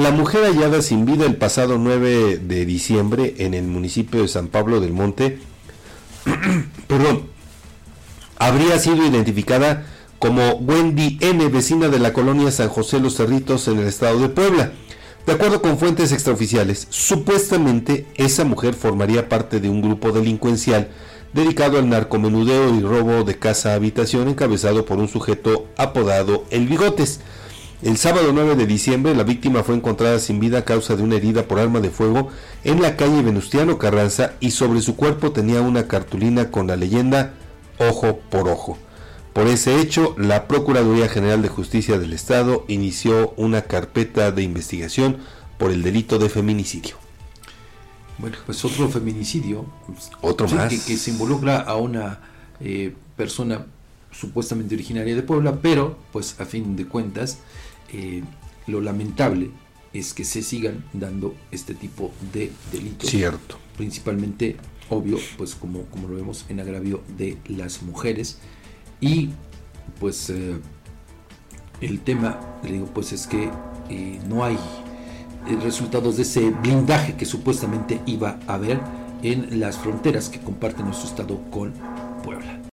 La mujer hallada sin vida el pasado 9 de diciembre en el municipio de San Pablo del Monte, perdón, habría sido identificada como Wendy N., vecina de la colonia San José Los Cerritos en el estado de Puebla. De acuerdo con fuentes extraoficiales, supuestamente esa mujer formaría parte de un grupo delincuencial dedicado al narcomenudeo y robo de casa-habitación encabezado por un sujeto apodado El Bigotes. El sábado 9 de diciembre la víctima fue encontrada sin vida a causa de una herida por arma de fuego en la calle Venustiano Carranza y sobre su cuerpo tenía una cartulina con la leyenda Ojo por Ojo. Por ese hecho, la Procuraduría General de Justicia del Estado inició una carpeta de investigación por el delito de feminicidio. Bueno, pues otro feminicidio. Pues, otro más. Que, se involucra a una eh, persona supuestamente originaria de Puebla, pero pues a fin de cuentas, eh, lo lamentable es que se sigan dando este tipo de delitos. Cierto. Principalmente, obvio, pues como, como lo vemos en agravio de las mujeres y pues eh, el tema, le digo, pues es que eh, no hay resultados de ese blindaje que supuestamente iba a haber en las fronteras que comparte nuestro estado con Puebla.